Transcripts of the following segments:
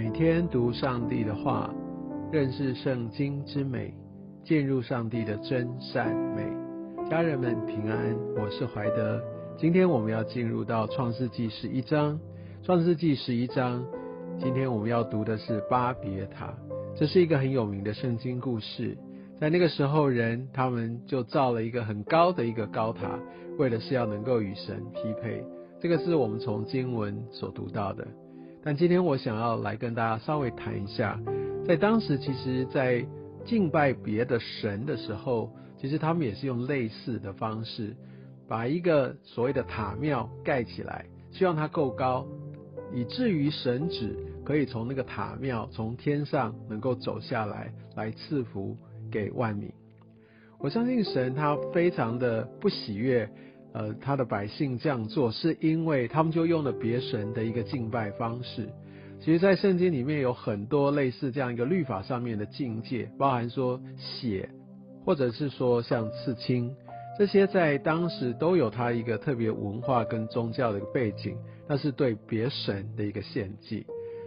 每天读上帝的话，认识圣经之美，进入上帝的真善美。家人们平安，我是怀德。今天我们要进入到创世纪十一章。创世纪十一章，今天我们要读的是巴别塔。这是一个很有名的圣经故事。在那个时候，人他们就造了一个很高的一个高塔，为的是要能够与神匹配。这个是我们从经文所读到的。但今天我想要来跟大家稍微谈一下，在当时其实，在敬拜别的神的时候，其实他们也是用类似的方式，把一个所谓的塔庙盖起来，希望它够高，以至于神子可以从那个塔庙从天上能够走下来，来赐福给万民。我相信神他非常的不喜悦。呃，他的百姓这样做，是因为他们就用了别神的一个敬拜方式。其实，在圣经里面有很多类似这样一个律法上面的境界，包含说血，或者是说像刺青，这些在当时都有它一个特别文化跟宗教的一个背景，那是对别神的一个献祭。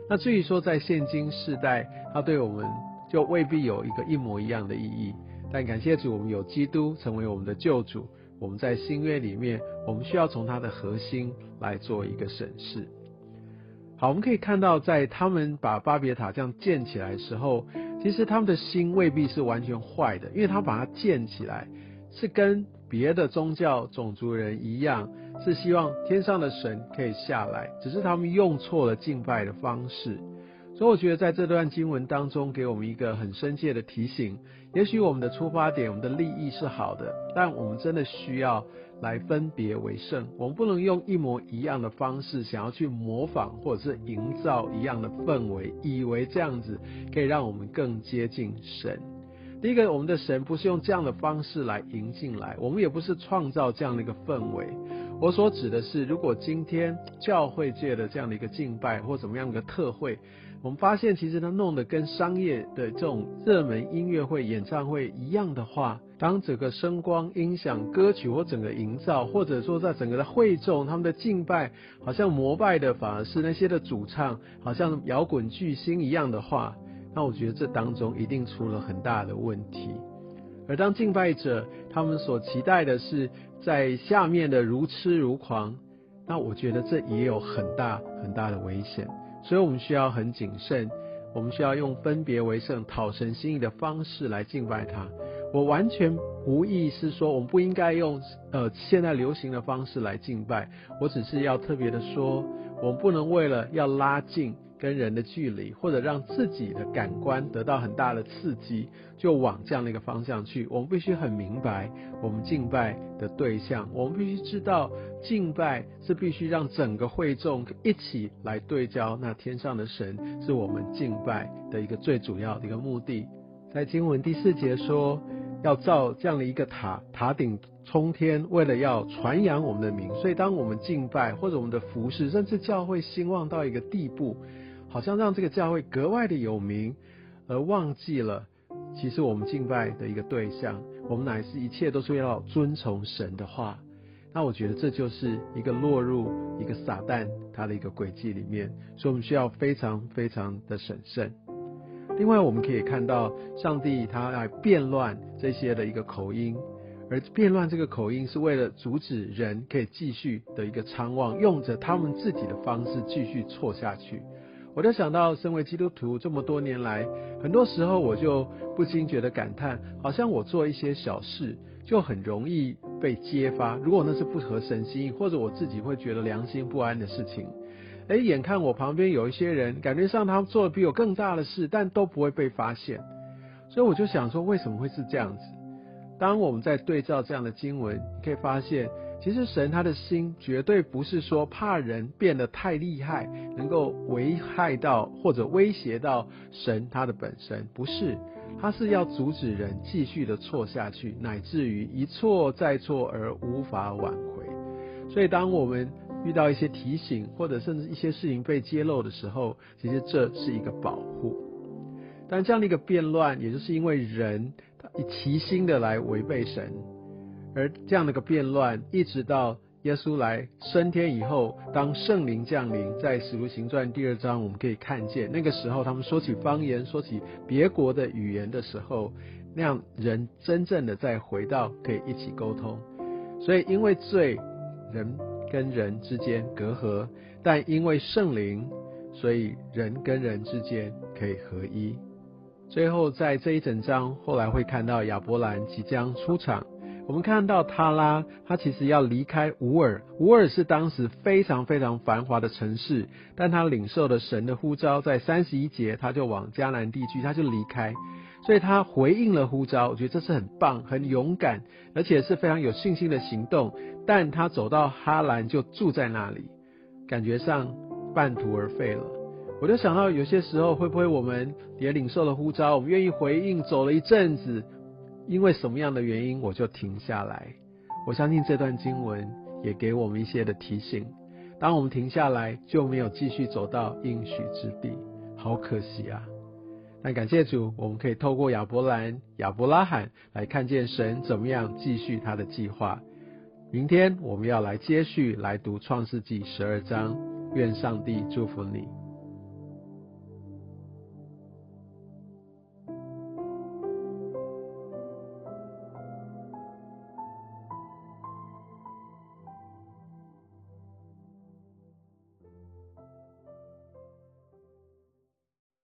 那至于说在现今世代，它对我们就未必有一个一模一样的意义。但感谢主，我们有基督成为我们的救主。我们在新约里面，我们需要从它的核心来做一个审视。好，我们可以看到，在他们把巴别塔这样建起来的时候，其实他们的心未必是完全坏的，因为他把它建起来是跟别的宗教种族人一样，是希望天上的神可以下来，只是他们用错了敬拜的方式。所以我觉得在这段经文当中，给我们一个很深切的提醒。也许我们的出发点、我们的利益是好的，但我们真的需要来分别为圣。我们不能用一模一样的方式，想要去模仿或者是营造一样的氛围，以为这样子可以让我们更接近神。第一个，我们的神不是用这样的方式来迎进来，我们也不是创造这样的一个氛围。我所指的是，如果今天教会界的这样的一个敬拜或怎么样的特会。我们发现，其实他弄得跟商业的这种热门音乐会、演唱会一样的话，当整个声光、音响、歌曲或整个营造，或者说在整个的会众他们的敬拜，好像膜拜的反而是那些的主唱，好像摇滚巨星一样的话，那我觉得这当中一定出了很大的问题。而当敬拜者他们所期待的是在下面的如痴如狂，那我觉得这也有很大很大的危险。所以我们需要很谨慎，我们需要用分别为圣、讨神心意的方式来敬拜他。我完全无意是说，我们不应该用呃现在流行的方式来敬拜。我只是要特别的说，我们不能为了要拉近。跟人的距离，或者让自己的感官得到很大的刺激，就往这样的一个方向去。我们必须很明白，我们敬拜的对象，我们必须知道，敬拜是必须让整个会众一起来对焦那天上的神，是我们敬拜的一个最主要的一个目的。在经文第四节说，要造这样的一个塔，塔顶冲天，为了要传扬我们的名。所以，当我们敬拜或者我们的服饰，甚至教会兴旺到一个地步。好像让这个教会格外的有名，而忘记了其实我们敬拜的一个对象，我们乃是一切都是要遵从神的话。那我觉得这就是一个落入一个撒旦他的一个轨迹里面，所以我们需要非常非常的审慎。另外，我们可以看到上帝他来变乱这些的一个口音，而变乱这个口音是为了阻止人可以继续的一个昌旺，用着他们自己的方式继续错下去。我就想到，身为基督徒这么多年来，很多时候我就不禁觉得感叹，好像我做一些小事就很容易被揭发。如果那是不合神心，或者我自己会觉得良心不安的事情，哎，眼看我旁边有一些人，感觉上他们做的比我更大的事，但都不会被发现。所以我就想说，为什么会是这样子？当我们在对照这样的经文，可以发现。其实神他的心绝对不是说怕人变得太厉害，能够危害到或者威胁到神他的本身，不是，他是要阻止人继续的错下去，乃至于一错再错而无法挽回。所以当我们遇到一些提醒，或者甚至一些事情被揭露的时候，其实这是一个保护。但这样的一个变乱，也就是因为人他以齐心的来违背神。而这样的一个变乱，一直到耶稣来升天以后，当圣灵降临，在使徒行传第二章，我们可以看见那个时候，他们说起方言，说起别国的语言的时候，那样人真正的再回到可以一起沟通。所以因为罪，人跟人之间隔阂，但因为圣灵，所以人跟人之间可以合一。最后在这一整章，后来会看到亚伯兰即将出场。我们看到他拉，他其实要离开乌尔，乌尔是当时非常非常繁华的城市，但他领受了神的呼召，在三十一节他就往迦南地区，他就离开，所以他回应了呼召，我觉得这是很棒、很勇敢，而且是非常有信心的行动。但他走到哈兰就住在那里，感觉上半途而废了。我就想到有些时候会不会我们也领受了呼召，我们愿意回应，走了一阵子。因为什么样的原因，我就停下来。我相信这段经文也给我们一些的提醒。当我们停下来，就没有继续走到应许之地，好可惜啊！但感谢主，我们可以透过亚伯兰、亚伯拉罕来看见神怎么样继续他的计划。明天我们要来接续来读创世纪十二章。愿上帝祝福你。